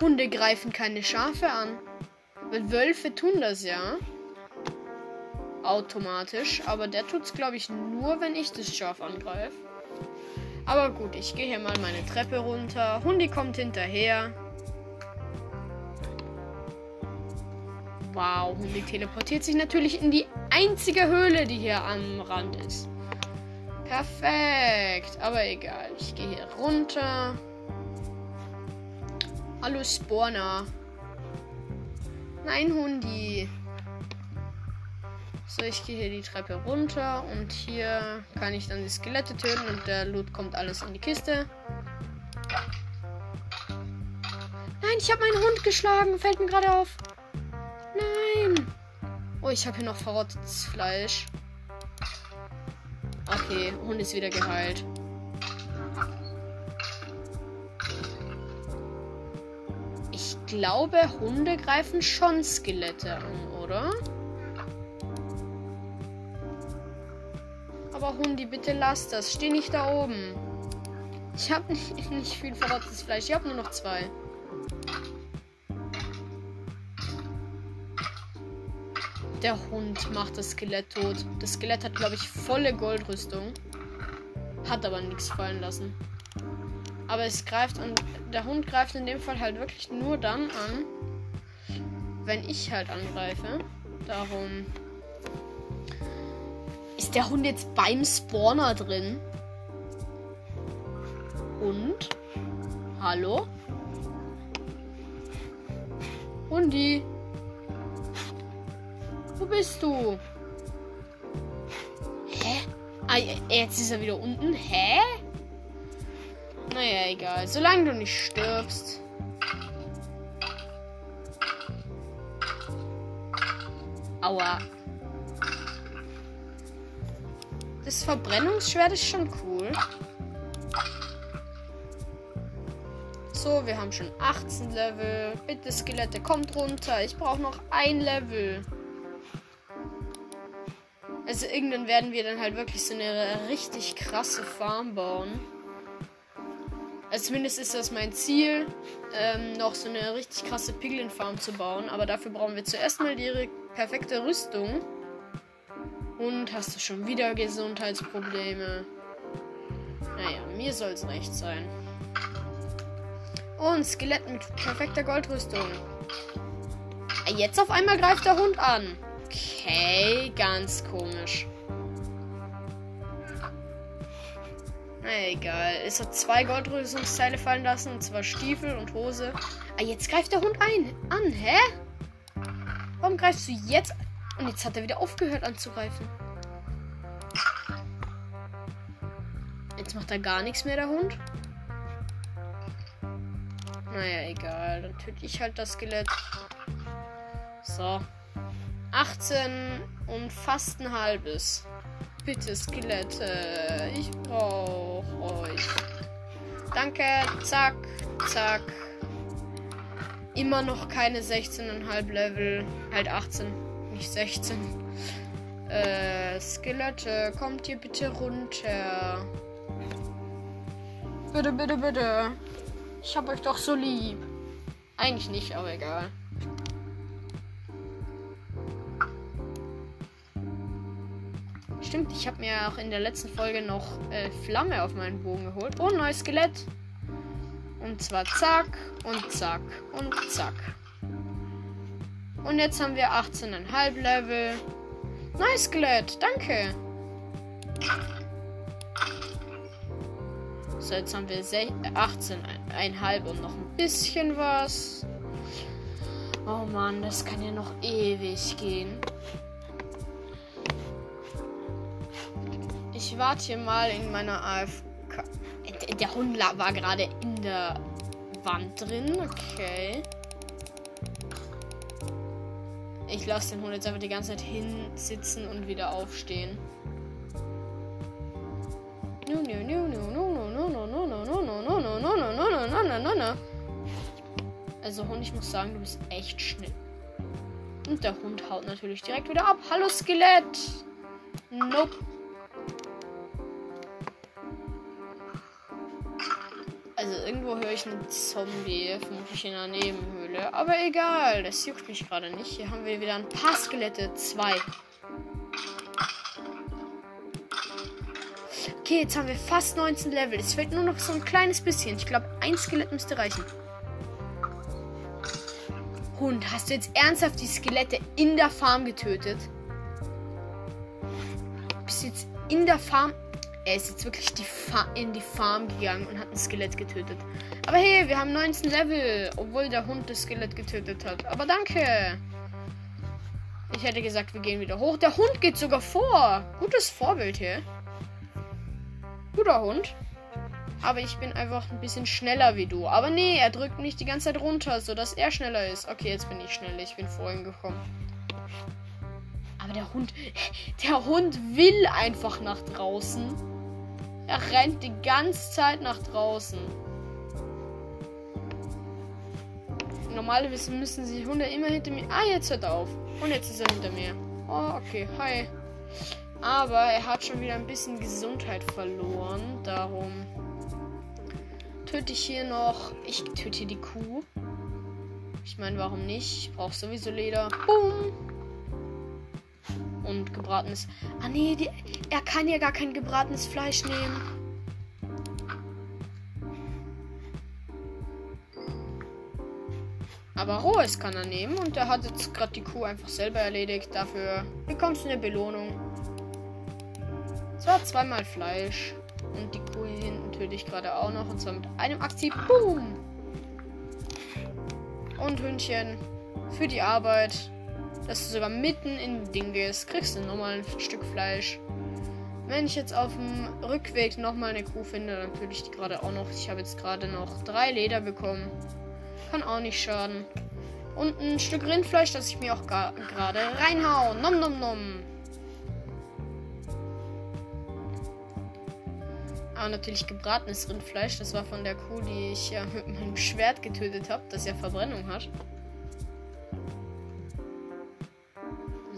Hunde greifen keine Schafe an. Weil Wölfe tun das ja. Automatisch. Aber der tut's, glaube ich, nur, wenn ich das Schaf angreife. Aber gut, ich gehe hier mal meine Treppe runter. Hundi kommt hinterher. Wow, Hundi teleportiert sich natürlich in die einzige Höhle, die hier am Rand ist. Perfekt. Aber egal. Ich gehe hier runter. Hallo Spawner. Nein, Hundi. So, ich gehe hier die Treppe runter und hier kann ich dann die Skelette töten und der Loot kommt alles in die Kiste. Nein, ich habe meinen Hund geschlagen. Fällt mir gerade auf. Nein. Oh, ich habe hier noch verrottetes Fleisch. Okay, Hund ist wieder geheilt. Ich glaube, Hunde greifen schon Skelette an, oder? Aber Hundi, bitte lass das. Steh nicht da oben. Ich habe nicht, nicht viel verrottetes Fleisch. Ich habe nur noch zwei. der Hund macht das Skelett tot. Das Skelett hat, glaube ich, volle Goldrüstung. Hat aber nichts fallen lassen. Aber es greift und der Hund greift in dem Fall halt wirklich nur dann an, wenn ich halt angreife. Darum ist der Hund jetzt beim Spawner drin. Und? Hallo? Hundi? Wo bist du? Hä? Ah, jetzt ist er wieder unten. Hä? Naja, egal. Solange du nicht stirbst. Aua. Das Verbrennungsschwert ist schon cool. So, wir haben schon 18 Level. Bitte, Skelette, kommt runter. Ich brauche noch ein Level. Also irgendwann werden wir dann halt wirklich so eine richtig krasse Farm bauen. Also zumindest ist das mein Ziel, ähm, noch so eine richtig krasse Piglin-Farm zu bauen. Aber dafür brauchen wir zuerst mal die perfekte Rüstung. Und hast du schon wieder Gesundheitsprobleme? Naja, mir soll es recht sein. Und Skelett mit perfekter Goldrüstung. Jetzt auf einmal greift der Hund an. Okay, ganz komisch. Na egal. Es hat zwei Goldrüstungsteile fallen lassen, und zwar Stiefel und Hose. Ah, jetzt greift der Hund ein. An, hä? Warum greifst du jetzt? Und jetzt hat er wieder aufgehört anzugreifen. Jetzt macht er gar nichts mehr, der Hund. Naja, egal. Dann töte ich halt das Skelett. So. 18 und fast ein halbes. Bitte, Skelette. Ich brauche euch. Danke. Zack. Zack. Immer noch keine 16,5 Level. Halt 18. Nicht 16. Äh, Skelette, kommt ihr bitte runter. Bitte, bitte, bitte. Ich hab euch doch so lieb. Eigentlich nicht, aber egal. Stimmt, ich habe mir auch in der letzten Folge noch äh, Flamme auf meinen Bogen geholt. Oh, neues Skelett. Und zwar zack und zack und zack. Und jetzt haben wir 18,5 Level. Neues Skelett, danke. So, jetzt haben wir 18,5 und noch ein bisschen was. Oh Mann, das kann ja noch ewig gehen. Ich warte hier mal in meiner AFK. Der Hund war gerade in der Wand drin. Okay. Ich lasse den Hund jetzt einfach die ganze Zeit hinsitzen und wieder aufstehen. Also Hund, ich muss sagen, du bist echt schnell. Und der Hund haut natürlich direkt wieder ab. Hallo Skelett. Nope. Also irgendwo höre ich einen Zombie, vermutlich in der Nebenhöhle. Aber egal, das juckt mich gerade nicht. Hier haben wir wieder ein paar Skelette. Zwei. Okay, jetzt haben wir fast 19 Level. Es fehlt nur noch so ein kleines bisschen. Ich glaube, ein Skelett müsste reichen. Hund, hast du jetzt ernsthaft die Skelette in der Farm getötet? Bist jetzt in der Farm? Er ist jetzt wirklich die in die Farm gegangen und hat ein Skelett getötet. Aber hey, wir haben 19 Level, obwohl der Hund das Skelett getötet hat. Aber danke. Ich hätte gesagt, wir gehen wieder hoch. Der Hund geht sogar vor. Gutes Vorbild hier. Guter Hund. Aber ich bin einfach ein bisschen schneller wie du. Aber nee, er drückt mich die ganze Zeit runter, sodass er schneller ist. Okay, jetzt bin ich schnell. Ich bin vorhin gekommen. Aber der Hund. Der Hund will einfach nach draußen. Er rennt die ganze Zeit nach draußen. Normalerweise müssen sie Hunde immer hinter mir. Ah, jetzt hört er auf. Und jetzt ist er hinter mir. Oh, okay. Hi. Aber er hat schon wieder ein bisschen Gesundheit verloren. Darum töte ich hier noch. Ich töte die Kuh. Ich meine, warum nicht? Ich brauche sowieso Leder. Boom. Und gebratenes. Ah nee, die, er kann ja gar kein gebratenes Fleisch nehmen. Aber rohes kann er nehmen und er hat jetzt gerade die Kuh einfach selber erledigt. Dafür bekommst du eine Belohnung. Zwar zweimal Fleisch. Und die Kuh hier hinten töte ich gerade auch noch. Und zwar mit einem Aktiv. Boom! Und Hündchen. Für die Arbeit. Dass du sogar mitten in Ding gehst. Kriegst du nochmal ein Stück Fleisch. Wenn ich jetzt auf dem Rückweg nochmal eine Kuh finde, dann töte ich die gerade auch noch. Ich habe jetzt gerade noch drei Leder bekommen. Kann auch nicht schaden. Und ein Stück Rindfleisch, das ich mir auch gerade reinhau. Nom nom nom. Aber natürlich gebratenes Rindfleisch. Das war von der Kuh, die ich ja mit meinem Schwert getötet habe, das ja Verbrennung hat.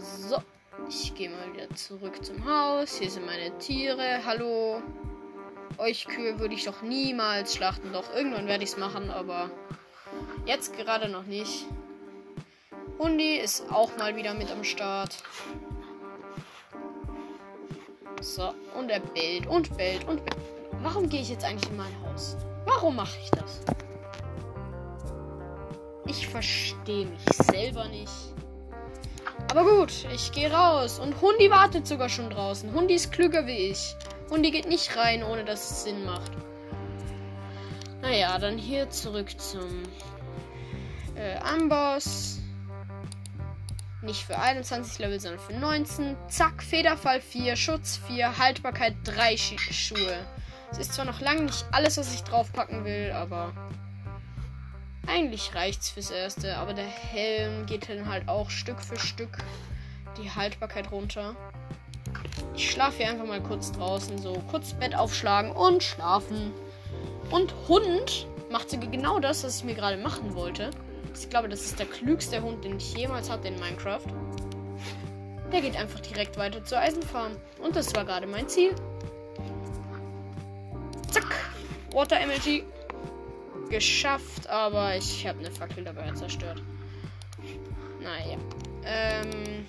So. Ich gehe mal wieder zurück zum Haus. Hier sind meine Tiere. Hallo. Euch Kühe würde ich doch niemals schlachten. Doch irgendwann werde ich es machen, aber Jetzt gerade noch nicht. Hundi ist auch mal wieder mit am Start. So, und er bellt und bellt und bellt. Warum gehe ich jetzt eigentlich in mein Haus? Warum mache ich das? Ich verstehe mich selber nicht. Aber gut, ich gehe raus. Und Hundi wartet sogar schon draußen. Hundi ist klüger wie ich. Hundi geht nicht rein, ohne dass es Sinn macht. Naja, dann hier zurück zum äh, Amboss. Nicht für 21 Level, sondern für 19. Zack, Federfall 4, Schutz 4, Haltbarkeit 3 Sch Schuhe. Es ist zwar noch lange nicht alles, was ich draufpacken will, aber eigentlich reicht's fürs Erste. Aber der Helm geht dann halt auch Stück für Stück die Haltbarkeit runter. Ich schlafe hier einfach mal kurz draußen, so kurz Bett aufschlagen und schlafen. Und Hund macht sogar genau das, was ich mir gerade machen wollte. Ich glaube, das ist der klügste Hund, den ich jemals hatte in Minecraft. Der geht einfach direkt weiter zur Eisenfarm. Und das war gerade mein Ziel. Zack. Water Energy. Geschafft, aber ich habe eine Fackel dabei zerstört. Naja. Ähm,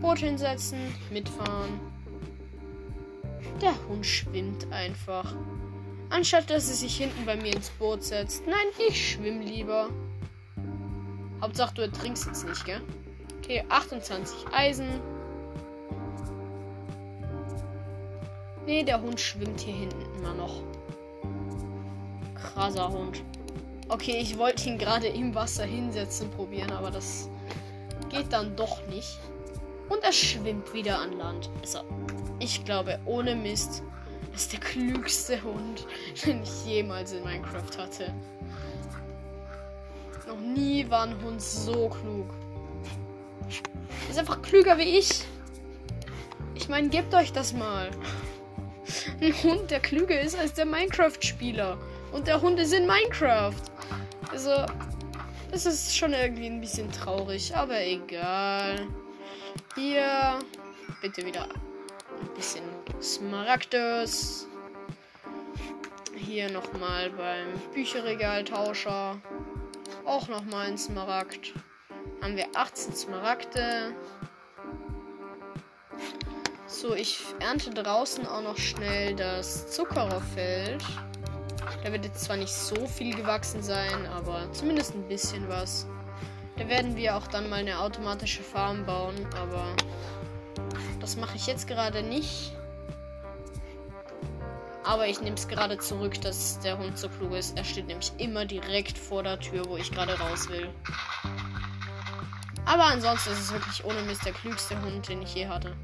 Boot hinsetzen, mitfahren. Der Hund schwimmt einfach. Anstatt dass er sich hinten bei mir ins Boot setzt. Nein, ich schwimme lieber. Hauptsache du ertrinkst jetzt nicht, gell? Okay, 28 Eisen. Nee, der Hund schwimmt hier hinten immer noch. Krasser Hund. Okay, ich wollte ihn gerade im Wasser hinsetzen probieren, aber das geht dann doch nicht. Und er schwimmt wieder an Land. Also, ich glaube, ohne Mist, ist der klügste Hund, den ich jemals in Minecraft hatte. Noch nie war ein Hund so klug. Ist einfach klüger wie ich. Ich meine, gebt euch das mal. Ein Hund, der klüger ist als der Minecraft-Spieler. Und der Hund ist in Minecraft. Also, das ist schon irgendwie ein bisschen traurig, aber egal. Hier, bitte wieder ein bisschen Smaragdes. Hier nochmal beim Bücherregaltauscher auch nochmal ein Smaragd. Haben wir 18 Smaragde. So, ich ernte draußen auch noch schnell das Zuckererfeld. Da wird jetzt zwar nicht so viel gewachsen sein, aber zumindest ein bisschen was. Da werden wir auch dann mal eine automatische Farm bauen, aber das mache ich jetzt gerade nicht. Aber ich nehme es gerade zurück, dass der Hund so klug ist. Er steht nämlich immer direkt vor der Tür, wo ich gerade raus will. Aber ansonsten ist es wirklich ohne Mist der klügste Hund, den ich je hatte.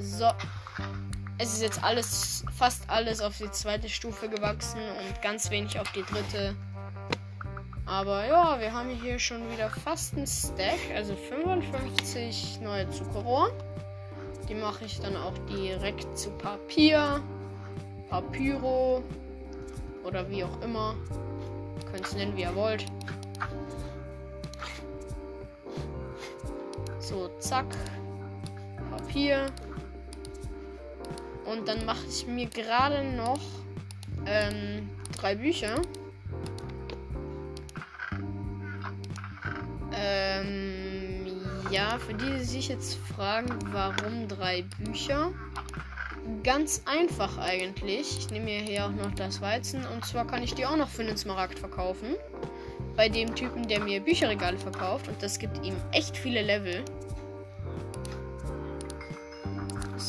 So. Es ist jetzt alles, fast alles auf die zweite Stufe gewachsen und ganz wenig auf die dritte. Aber ja, wir haben hier schon wieder fast ein Stack, also 55 neue Zuckerrohr. Die mache ich dann auch direkt zu Papier, Papyro oder wie auch immer. Könnt es nennen, wie ihr wollt. So, zack. Papier. Und dann mache ich mir gerade noch ähm, drei Bücher. Ja, für die, die sich jetzt fragen, warum drei Bücher? Ganz einfach eigentlich. Ich nehme mir hier auch noch das Weizen und zwar kann ich die auch noch für einen Smaragd verkaufen. Bei dem Typen, der mir Bücherregale verkauft und das gibt ihm echt viele Level.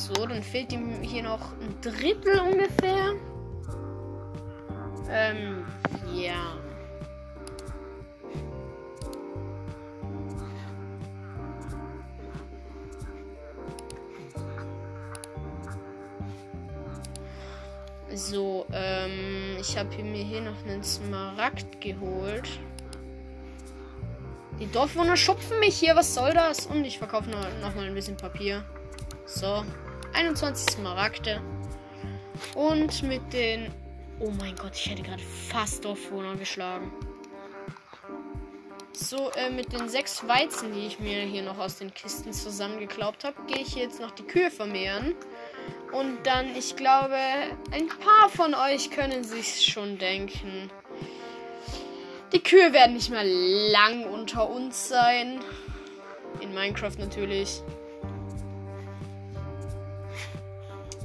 So, dann fehlt ihm hier noch ein Drittel ungefähr. Ähm, ja. So, ähm, ich habe mir hier noch einen Smaragd geholt. Die Dorfwohner schupfen mich hier, was soll das? Und ich verkaufe noch, noch mal ein bisschen Papier. So, 21 Smaragde. Und mit den... Oh mein Gott, ich hätte gerade fast Dorfwohner geschlagen. So, äh, mit den sechs Weizen, die ich mir hier noch aus den Kisten zusammengeklaubt habe, gehe ich jetzt noch die Kühe vermehren. Und dann, ich glaube, ein paar von euch können sich schon denken. Die Kühe werden nicht mehr lang unter uns sein. In Minecraft natürlich.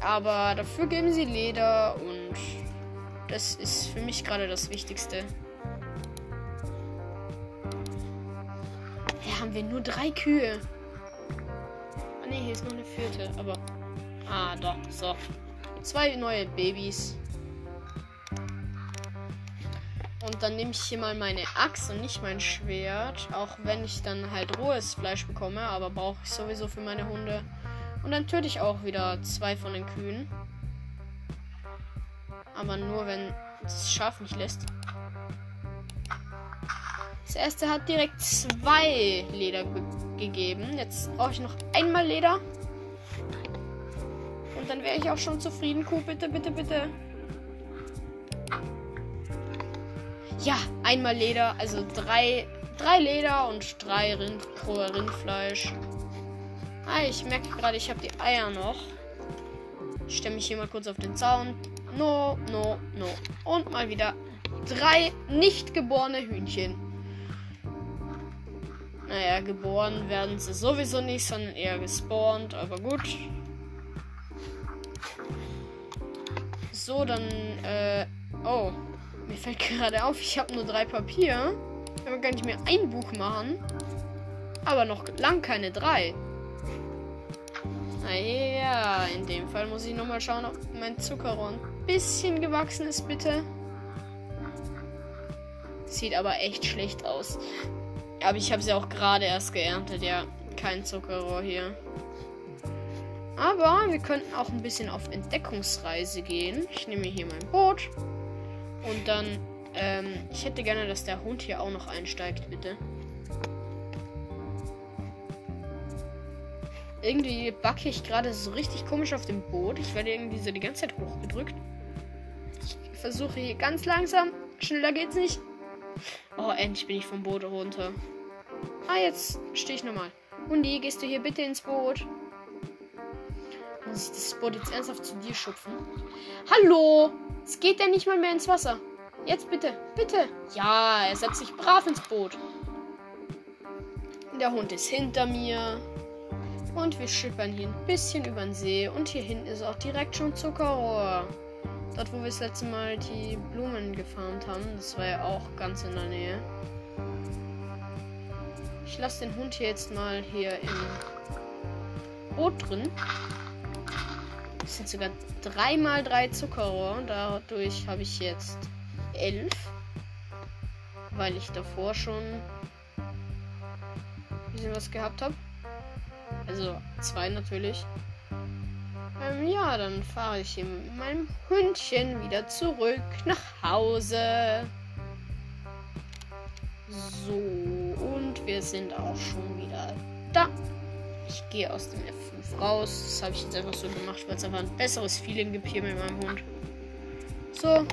Aber dafür geben sie Leder und das ist für mich gerade das Wichtigste. Ja, haben wir nur drei Kühe. Ah ne, hier ist noch eine vierte, aber Ah, doch, so. Zwei neue Babys. Und dann nehme ich hier mal meine Axt und nicht mein Schwert. Auch wenn ich dann halt rohes Fleisch bekomme, aber brauche ich sowieso für meine Hunde. Und dann töte ich auch wieder zwei von den Kühen. Aber nur wenn das Schaf mich lässt. Das erste hat direkt zwei Leder gegeben. Jetzt brauche ich noch einmal Leder. Und dann wäre ich auch schon zufrieden. Kuh, bitte, bitte, bitte. Ja, einmal Leder. Also drei, drei Leder und drei Rind, Rindfleisch. Ah, ich merke gerade, ich habe die Eier noch. Ich stelle mich hier mal kurz auf den Zaun. No, no, no. Und mal wieder drei nicht geborene Hühnchen. Naja, geboren werden sie sowieso nicht, sondern eher gespawnt. Aber gut. So, dann, äh, oh. Mir fällt gerade auf, ich habe nur drei Papier. Aber kann ich mir ein Buch machen. Aber noch lang keine drei. Naja, in dem Fall muss ich nochmal schauen, ob mein Zuckerrohr ein bisschen gewachsen ist, bitte. Sieht aber echt schlecht aus. Aber ich habe sie auch gerade erst geerntet, ja. Kein Zuckerrohr hier. Aber wir könnten auch ein bisschen auf Entdeckungsreise gehen. Ich nehme hier mein Boot. Und dann, ähm, ich hätte gerne, dass der Hund hier auch noch einsteigt, bitte. Irgendwie backe ich gerade so richtig komisch auf dem Boot. Ich werde irgendwie so die ganze Zeit hochgedrückt. Ich versuche hier ganz langsam. Schneller geht's nicht. Oh, endlich bin ich vom Boot runter. Ah, jetzt stehe ich nochmal. Hundi, gehst du hier bitte ins Boot? Muss ich das Boot jetzt ernsthaft zu dir schupfen? Hallo! Es geht ja nicht mal mehr ins Wasser. Jetzt bitte, bitte. Ja, er setzt sich brav ins Boot. Der Hund ist hinter mir. Und wir schippern hier ein bisschen über den See. Und hier hinten ist auch direkt schon Zuckerrohr. Dort, wo wir das letzte Mal die Blumen gefarmt haben. Das war ja auch ganz in der Nähe. Ich lasse den Hund hier jetzt mal hier im Boot drin. Das sind sogar dreimal drei Zuckerrohr. Dadurch habe ich jetzt elf. Weil ich davor schon ein bisschen was gehabt habe. Also zwei natürlich. Ähm, ja, dann fahre ich hier mit meinem Hündchen wieder zurück nach Hause. So, und wir sind auch schon wieder da. Ich gehe aus dem F5 raus. Das habe ich jetzt einfach so gemacht, weil es einfach ein besseres Feeling gibt hier mit meinem Hund. So,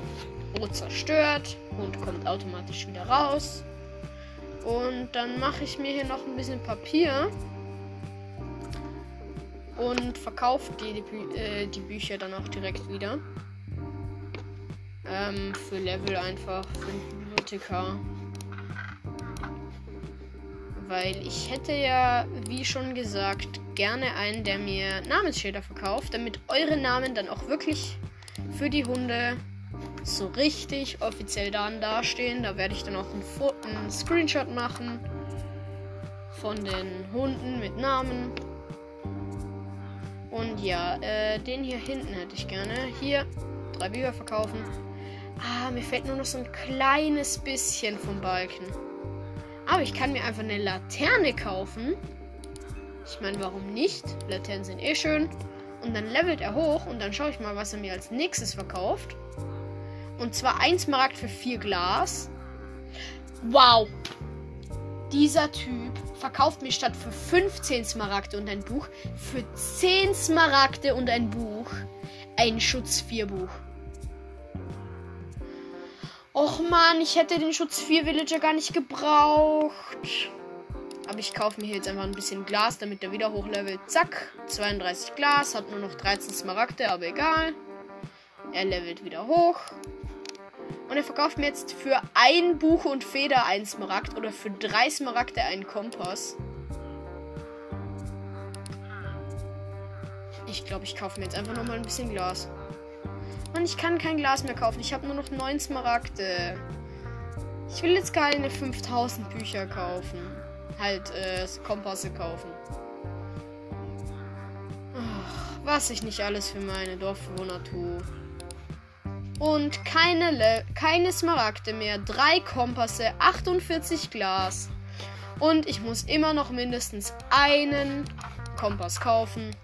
Boot zerstört. Hund kommt automatisch wieder raus. Und dann mache ich mir hier noch ein bisschen Papier. Und verkaufe die, die, Bü äh, die Bücher dann auch direkt wieder. Ähm, für Level einfach, für Bibliothekar. Weil ich hätte ja, wie schon gesagt, gerne einen, der mir Namensschilder verkauft, damit eure Namen dann auch wirklich für die Hunde so richtig offiziell dann dastehen. Da werde ich dann auch einen Screenshot machen von den Hunden mit Namen. Und ja, äh, den hier hinten hätte ich gerne. Hier, drei Bücher verkaufen. Ah, mir fehlt nur noch so ein kleines bisschen vom Balken. Aber ich kann mir einfach eine Laterne kaufen. Ich meine, warum nicht? Laternen sind eh schön. Und dann levelt er hoch und dann schaue ich mal, was er mir als nächstes verkauft. Und zwar ein Smaragd für vier Glas. Wow. Dieser Typ verkauft mir statt für 15 Smaragde und ein Buch für 10 Smaragde und ein Buch ein Schutz 4 Buch. Och man, ich hätte den Schutz 4 Villager gar nicht gebraucht. Aber ich kaufe mir hier jetzt einfach ein bisschen Glas, damit er wieder hochlevelt. Zack, 32 Glas, hat nur noch 13 Smaragde, aber egal. Er levelt wieder hoch. Und er verkauft mir jetzt für ein Buch und Feder ein Smaragd oder für drei Smaragde einen Kompass. Ich glaube, ich kaufe mir jetzt einfach nochmal ein bisschen Glas. Mann, ich kann kein Glas mehr kaufen. Ich habe nur noch 9 Smaragde. Ich will jetzt keine 5000 Bücher kaufen. Halt, äh, Kompasse kaufen. Ach, was ich nicht alles für meine Dorfbewohner tue. Und keine, Le keine Smaragde mehr. Drei Kompasse, 48 Glas. Und ich muss immer noch mindestens einen Kompass kaufen,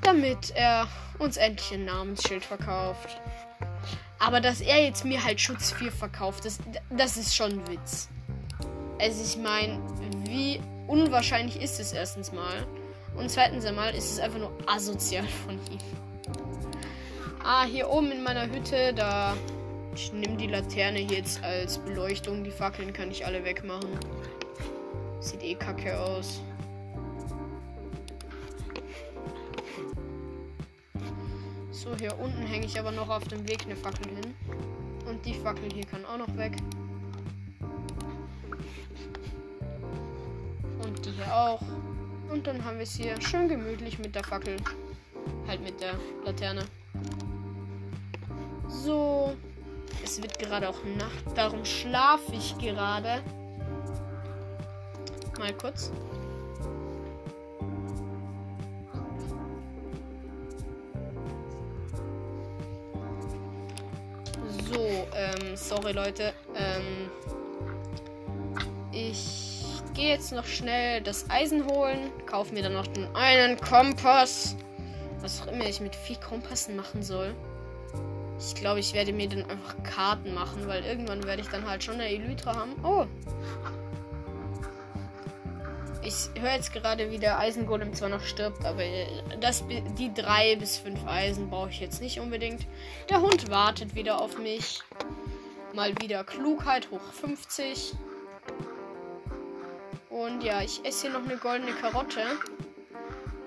damit er uns endlich ein Namensschild verkauft. Aber dass er jetzt mir halt Schutz 4 verkauft, das, das ist schon ein Witz. Also ich meine, wie unwahrscheinlich ist es erstens mal. Und zweitens einmal ist es einfach nur asozial von ihm. Ah, hier oben in meiner Hütte, da. Ich nehme die Laterne jetzt als Beleuchtung. Die Fackeln kann ich alle wegmachen. Sieht eh kacke aus. So, hier unten hänge ich aber noch auf dem Weg eine Fackel hin. Und die Fackel hier kann auch noch weg. Und die hier auch. Und dann haben wir es hier schön gemütlich mit der Fackel. Halt mit der Laterne. So. Es wird gerade auch Nacht, darum schlafe ich gerade. Mal kurz. So, ähm, sorry Leute. Ähm, ich gehe jetzt noch schnell das Eisen holen, kaufe mir dann noch den einen Kompass. Was auch immer ich mit vier Kompassen machen soll. Ich glaube, ich werde mir dann einfach Karten machen, weil irgendwann werde ich dann halt schon eine Elytra haben. Oh. Ich höre jetzt gerade, wie der Eisengolem zwar noch stirbt, aber das, die drei bis fünf Eisen brauche ich jetzt nicht unbedingt. Der Hund wartet wieder auf mich. Mal wieder Klugheit hoch 50. Und ja, ich esse hier noch eine goldene Karotte.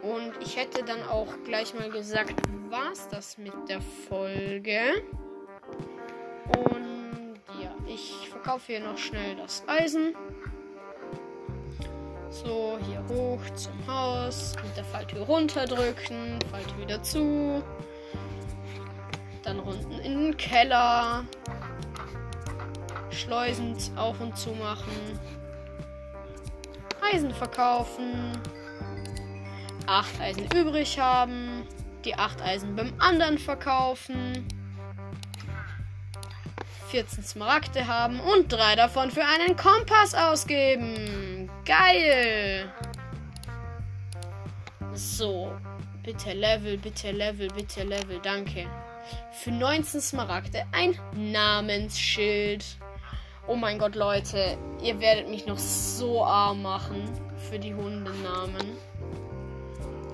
Und ich hätte dann auch gleich mal gesagt, war's das mit der Folge. Und ja, ich verkaufe hier noch schnell das Eisen. So, hier hoch zum Haus. Mit der Falltür runterdrücken. Falltür wieder zu. Dann unten in den Keller. Schleusen auf und zu machen. Eisen verkaufen. 8 Eisen übrig haben, die 8 Eisen beim anderen verkaufen, 14 Smaragde haben und 3 davon für einen Kompass ausgeben. Geil! So, bitte Level, bitte Level, bitte Level, danke. Für 19 Smaragde ein Namensschild. Oh mein Gott, Leute, ihr werdet mich noch so arm machen für die Hundenamen.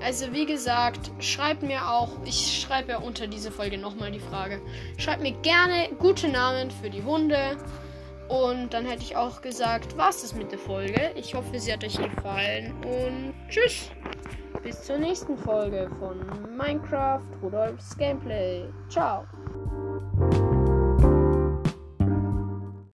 Also wie gesagt, schreibt mir auch, ich schreibe ja unter diese Folge nochmal die Frage. Schreibt mir gerne gute Namen für die Hunde. Und dann hätte ich auch gesagt, was ist mit der Folge. Ich hoffe, sie hat euch gefallen. Und tschüss. Bis zur nächsten Folge von Minecraft Rudolfs Gameplay. Ciao.